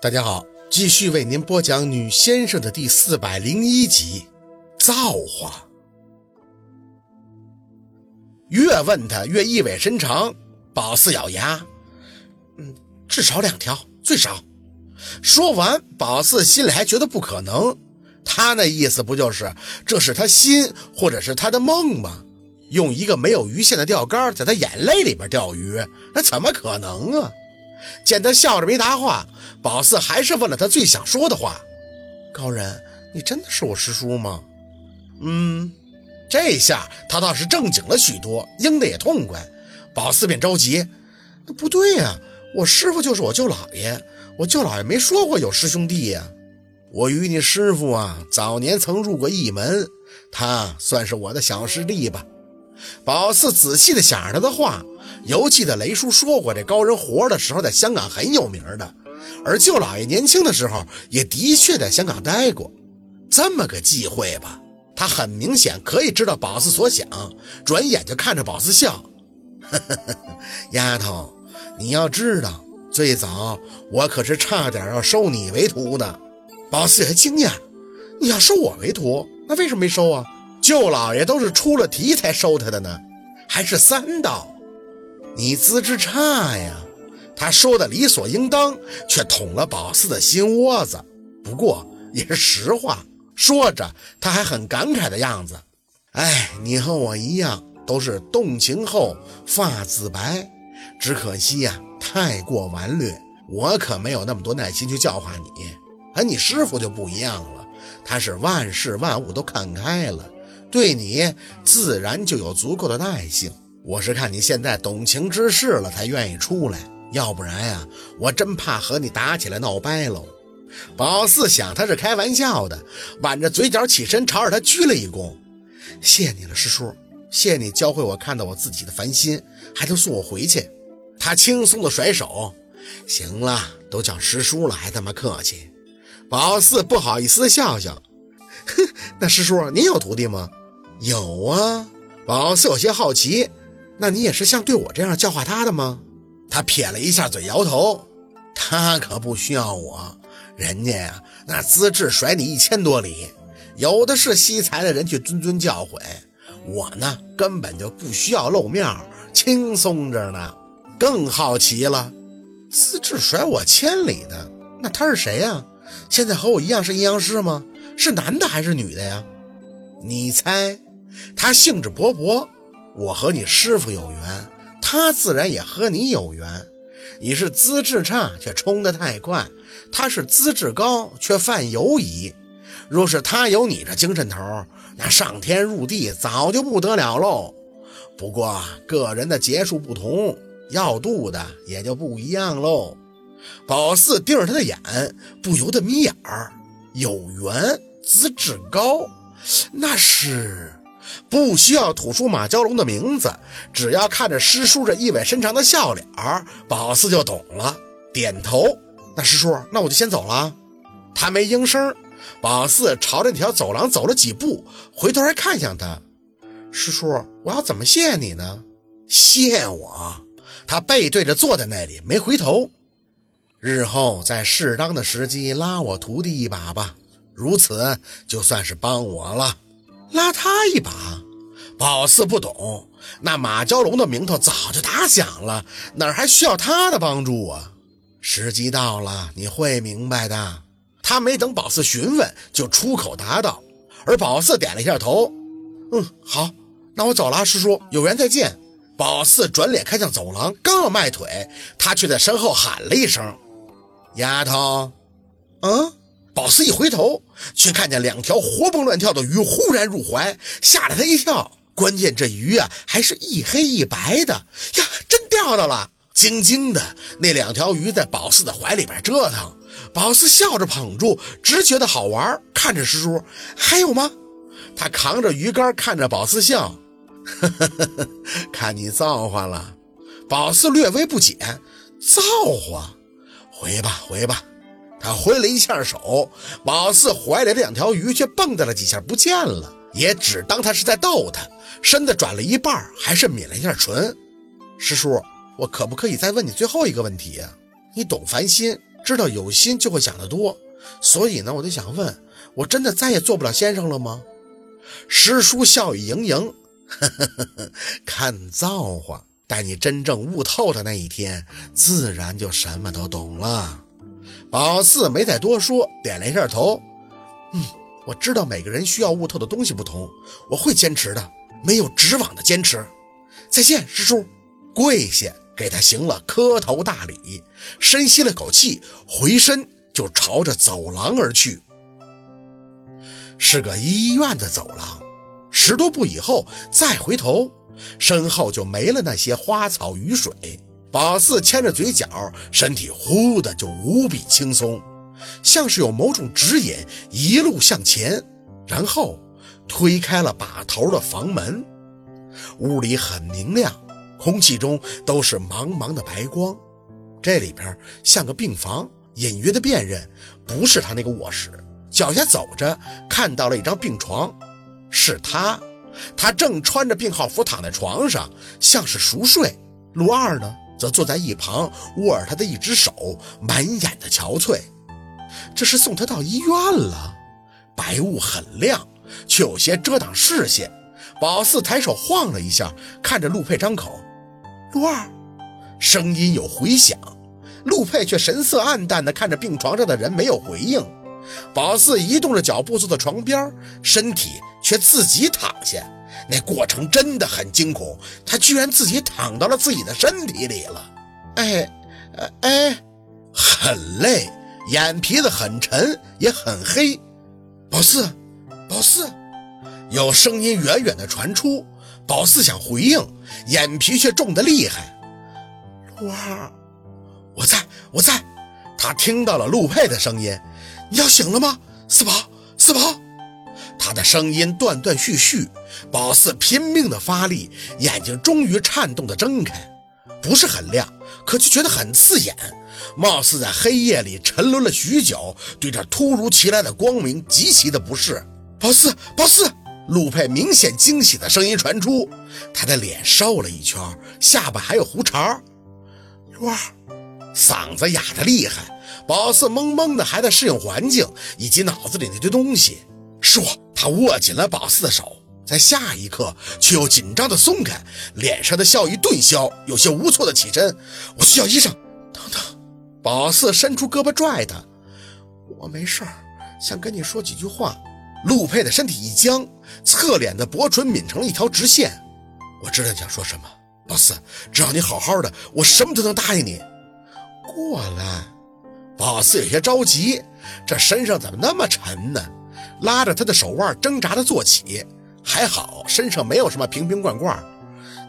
大家好，继续为您播讲《女先生》的第四百零一集《造化》。越问他越意味深长。宝四咬牙：“嗯，至少两条，最少。”说完，宝四心里还觉得不可能。他那意思不就是这是他心，或者是他的梦吗？用一个没有鱼线的钓竿在他眼泪里边钓鱼，那怎么可能啊？见他笑着没答话，宝四还是问了他最想说的话：“高人，你真的是我师叔吗？”嗯，这下他倒是正经了许多，应的也痛快。宝四便着急：“那不对呀，我师傅就是我舅老爷，我舅老爷没说过有师兄弟呀。我与你师傅啊，早年曾入过一门，他算是我的小师弟吧。”宝四仔细的想着他的话。尤其的雷叔说过，这高人活的时候在香港很有名的，而舅老爷年轻的时候也的确在香港待过。这么个忌讳吧，他很明显可以知道宝四所想，转眼就看着宝四笑：“丫头，你要知道，最早我可是差点要收你为徒的。”宝四也惊讶：“你要收我为徒，那为什么没收啊？舅老爷都是出了题才收他的呢，还是三道。”你资质差呀，他说的理所应当，却捅了宝四的心窝子。不过也是实话，说着他还很感慨的样子。哎，你和我一样，都是动情后发自白，只可惜呀，太过顽劣。我可没有那么多耐心去教化你。而你师傅就不一样了，他是万事万物都看开了，对你自然就有足够的耐性。我是看你现在懂情之事了，才愿意出来，要不然呀，我真怕和你打起来闹掰喽。宝四想他是开玩笑的，挽着嘴角起身，朝着他鞠了一躬：“谢你了，师叔，谢你教会我看到我自己的烦心，还能送我回去。”他轻松的甩手：“行了，都叫师叔了，还他妈客气。”宝四不好意思的笑笑：“哼，那师叔您有徒弟吗？”“有啊。”宝四有些好奇。那你也是像对我这样教化他的吗？他撇了一下嘴，摇头。他可不需要我，人家呀，那资质甩你一千多里，有的是惜才的人去谆谆教诲。我呢，根本就不需要露面，轻松着呢。更好奇了，资质甩我千里的，那他是谁呀？现在和我一样是阴阳师吗？是男的还是女的呀？你猜？他兴致勃勃。我和你师傅有缘，他自然也和你有缘。你是资质差却冲得太快，他是资质高却犯犹疑。若是他有你这精神头，那上天入地早就不得了喽。不过个人的劫数不同，要度的也就不一样喽。宝四盯着他的眼，不由得眯眼儿。有缘，资质高，那是。不需要吐出马蛟龙的名字，只要看着师叔这意味深长的笑脸儿宝四就懂了，点头。那师叔，那我就先走了。他没应声。宝四朝着那条走廊走了几步，回头还看向他。师叔，我要怎么谢你呢？谢我？他背对着坐在那里，没回头。日后在适当的时机拉我徒弟一把吧，如此就算是帮我了。拉他一把，宝四不懂，那马蛟龙的名头早就打响了，哪还需要他的帮助啊？时机到了，你会明白的。他没等宝四询问，就出口答道。而宝四点了一下头，嗯，好，那我走了，师叔，有缘再见。宝四转脸看向走廊，刚要迈腿，他却在身后喊了一声：“丫头。”嗯。宝四一回头，却看见两条活蹦乱跳的鱼忽然入怀，吓了他一跳。关键这鱼啊，还是一黑一白的呀，真钓到了！晶晶的那两条鱼在宝四的怀里边折腾，宝四笑着捧住，直觉得好玩。看着师叔，还有吗？他扛着鱼竿，看着宝四笑，呵呵呵呵，看你造化了。宝四略微不解，造化？回吧，回吧。他挥了一下手，宝四怀里的两条鱼却蹦跶了几下不见了，也只当他是在逗他。身子转了一半，还是抿了一下唇。师叔，我可不可以再问你最后一个问题呀？你懂凡心，知道有心就会想得多，所以呢，我就想问，我真的再也做不了先生了吗？师叔笑语盈盈，呵呵呵，看造化。待你真正悟透的那一天，自然就什么都懂了。宝四没再多说，点了一下头。嗯，我知道每个人需要悟透的东西不同，我会坚持的，没有指望的坚持。再见，师叔，跪下给他行了磕头大礼，深吸了口气，回身就朝着走廊而去。是个医院的走廊，十多步以后再回头。身后就没了那些花草雨水，宝四牵着嘴角，身体忽的就无比轻松，像是有某种指引，一路向前。然后推开了把头的房门，屋里很明亮，空气中都是茫茫的白光。这里边像个病房，隐约的辨认不是他那个卧室。脚下走着，看到了一张病床，是他。他正穿着病号服躺在床上，像是熟睡。陆二呢，则坐在一旁，握着他的一只手，满眼的憔悴。这是送他到医院了。白雾很亮，却有些遮挡视线。宝四抬手晃了一下，看着陆佩张口：“陆二。”声音有回响，陆佩却神色暗淡地看着病床上的人，没有回应。宝四移动着脚步坐在床边，身体。却自己躺下，那过程真的很惊恐。他居然自己躺到了自己的身体里了。哎，哎，很累，眼皮子很沉，也很黑。宝四，宝四，有声音远远的传出。宝四想回应，眼皮却重得厉害。陆二，我在，我在。他听到了陆佩的声音：“你要醒了吗？四宝，四宝。”他的声音断断续续，宝四拼命的发力，眼睛终于颤动的睁开，不是很亮，可却觉得很刺眼，貌似在黑夜里沉沦了许久，对这突如其来的光明极其的不适。宝四，宝四，陆佩明显惊喜的声音传出，他的脸瘦了一圈，下巴还有胡茬。陆二，嗓子哑的厉害，宝四懵懵的，还在适应环境以及脑子里那堆东西。是我，他握紧了宝四的手，在下一刻却又紧张的松开，脸上的笑意顿消，有些无措的起身。我去叫医生。等等，宝四伸出胳膊拽他，我没事儿，想跟你说几句话。陆佩的身体一僵，侧脸的薄唇抿成了一条直线。我知道你想说什么，宝四，只要你好好的，我什么都能答应你。过来，宝四有些着急，这身上怎么那么沉呢？拉着他的手腕，挣扎的坐起，还好身上没有什么瓶瓶罐罐。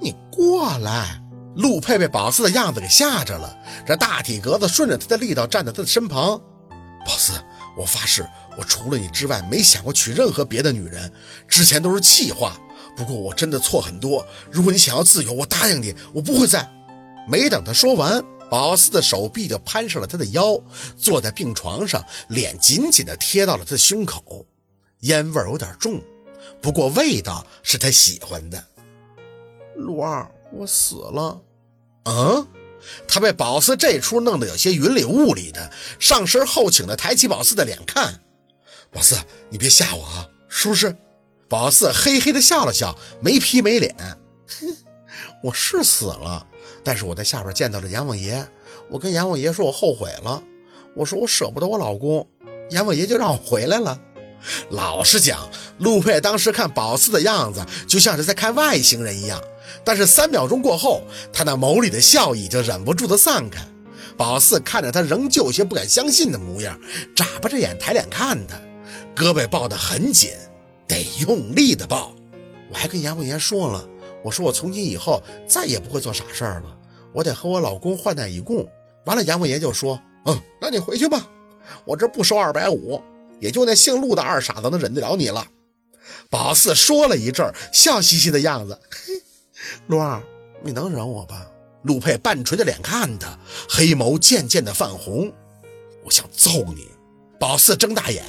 你过来，陆佩被宝四的样子给吓着了，这大体格子顺着他的力道站在他的身旁。宝四，我发誓，我除了你之外，没想过娶任何别的女人，之前都是气话。不过我真的错很多。如果你想要自由，我答应你，我不会再……没等他说完。宝四的手臂就攀上了他的腰，坐在病床上，脸紧紧地贴到了他的胸口，烟味有点重，不过味道是他喜欢的。陆二，我死了。嗯，他被宝四这出弄得有些云里雾里的，上身后倾的抬起宝四的脸看。宝四，你别吓我啊，是不是？宝四嘿嘿的笑了笑，没皮没脸。哼，我是死了。但是我在下边见到了阎王爷，我跟阎王爷说，我后悔了。我说我舍不得我老公，阎王爷就让我回来了。老实讲，陆佩当时看宝四的样子，就像是在看外星人一样。但是三秒钟过后，他那眸里的笑意就忍不住的散开。宝四看着他，仍旧有些不敢相信的模样，眨巴着眼抬脸看他，胳膊抱得很紧，得用力的抱。我还跟阎王爷说了。我说我从今以后再也不会做傻事儿了，我得和我老公患难与共。完了，阎王爷就说：“嗯，那你回去吧，我这不收二百五，也就那姓陆的二傻子能忍得了你了。”宝四说了一阵，笑嘻嘻的样子：“嘿陆二，你能忍我吧？”陆佩半垂着脸看他，黑眸渐渐的泛红。我想揍你！宝四睁大眼：“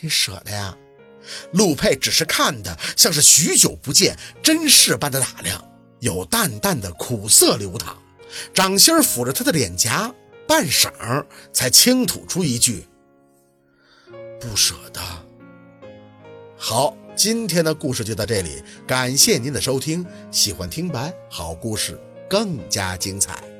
你舍得呀？”陆佩只是看他，像是许久不见，真视般的打量，有淡淡的苦涩流淌。掌心抚着他的脸颊，半晌才轻吐出一句：“不舍得。”好，今天的故事就到这里，感谢您的收听。喜欢听白好故事，更加精彩。